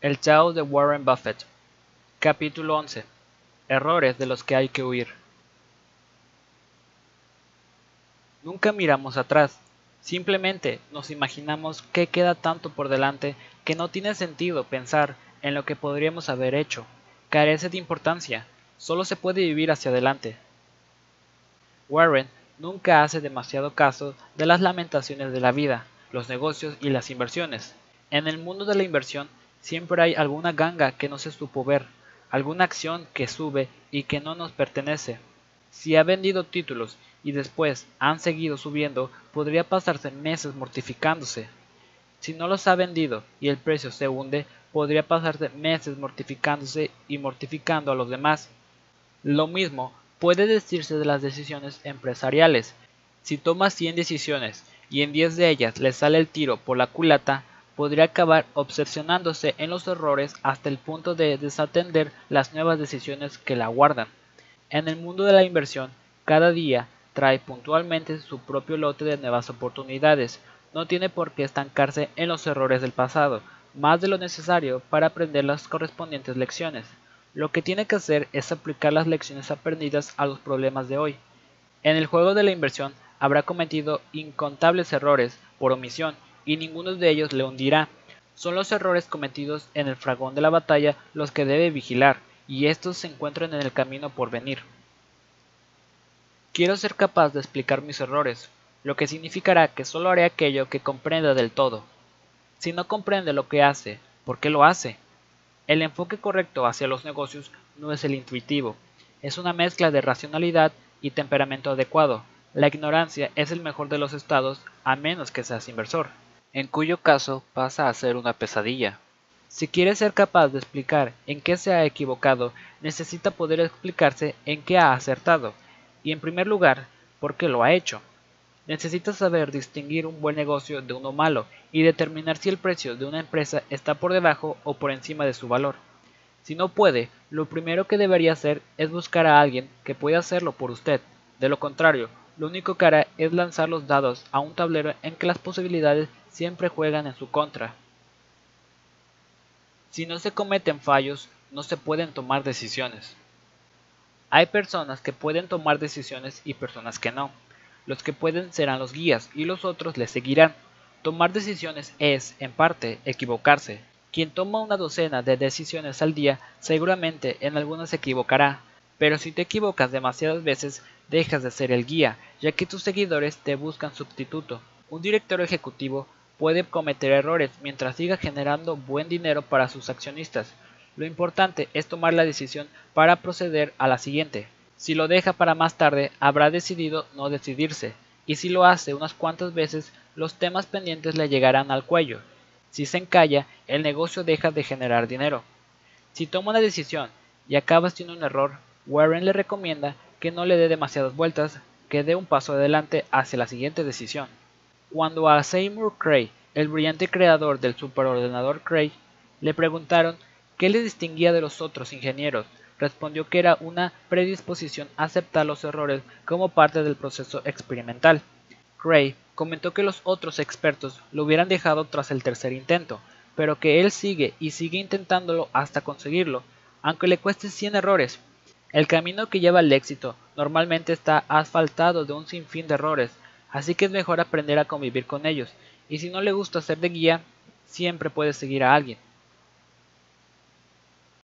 El Chao de Warren Buffett Capítulo 11 Errores de los que hay que huir Nunca miramos atrás, simplemente nos imaginamos que queda tanto por delante que no tiene sentido pensar en lo que podríamos haber hecho. Carece de importancia, solo se puede vivir hacia adelante. Warren nunca hace demasiado caso de las lamentaciones de la vida, los negocios y las inversiones. En el mundo de la inversión Siempre hay alguna ganga que no se supo ver, alguna acción que sube y que no nos pertenece. Si ha vendido títulos y después han seguido subiendo, podría pasarse meses mortificándose. Si no los ha vendido y el precio se hunde, podría pasarse meses mortificándose y mortificando a los demás. Lo mismo puede decirse de las decisiones empresariales. Si toma 100 decisiones y en 10 de ellas le sale el tiro por la culata, podría acabar obsesionándose en los errores hasta el punto de desatender las nuevas decisiones que la guardan. En el mundo de la inversión, cada día trae puntualmente su propio lote de nuevas oportunidades. No tiene por qué estancarse en los errores del pasado, más de lo necesario para aprender las correspondientes lecciones. Lo que tiene que hacer es aplicar las lecciones aprendidas a los problemas de hoy. En el juego de la inversión habrá cometido incontables errores por omisión y ninguno de ellos le hundirá. Son los errores cometidos en el fragón de la batalla los que debe vigilar, y estos se encuentran en el camino por venir. Quiero ser capaz de explicar mis errores, lo que significará que solo haré aquello que comprenda del todo. Si no comprende lo que hace, ¿por qué lo hace? El enfoque correcto hacia los negocios no es el intuitivo, es una mezcla de racionalidad y temperamento adecuado. La ignorancia es el mejor de los estados a menos que seas inversor en cuyo caso pasa a ser una pesadilla. Si quiere ser capaz de explicar en qué se ha equivocado, necesita poder explicarse en qué ha acertado, y en primer lugar, por qué lo ha hecho. Necesita saber distinguir un buen negocio de uno malo y determinar si el precio de una empresa está por debajo o por encima de su valor. Si no puede, lo primero que debería hacer es buscar a alguien que pueda hacerlo por usted. De lo contrario, lo único que hará es lanzar los dados a un tablero en que las posibilidades siempre juegan en su contra. Si no se cometen fallos, no se pueden tomar decisiones. Hay personas que pueden tomar decisiones y personas que no. Los que pueden serán los guías y los otros les seguirán. Tomar decisiones es, en parte, equivocarse. Quien toma una docena de decisiones al día seguramente en algunas se equivocará, pero si te equivocas demasiadas veces dejas de ser el guía, ya que tus seguidores te buscan sustituto. Un director ejecutivo puede cometer errores mientras siga generando buen dinero para sus accionistas. Lo importante es tomar la decisión para proceder a la siguiente. Si lo deja para más tarde, habrá decidido no decidirse, y si lo hace unas cuantas veces, los temas pendientes le llegarán al cuello. Si se encalla, el negocio deja de generar dinero. Si toma una decisión y acaba siendo un error, Warren le recomienda que no le dé demasiadas vueltas, que dé un paso adelante hacia la siguiente decisión. Cuando a Seymour Cray, el brillante creador del superordenador Cray, le preguntaron qué le distinguía de los otros ingenieros, respondió que era una predisposición a aceptar los errores como parte del proceso experimental. Cray comentó que los otros expertos lo hubieran dejado tras el tercer intento, pero que él sigue y sigue intentándolo hasta conseguirlo, aunque le cueste 100 errores. El camino que lleva al éxito normalmente está asfaltado de un sinfín de errores, así que es mejor aprender a convivir con ellos, y si no le gusta ser de guía, siempre puede seguir a alguien.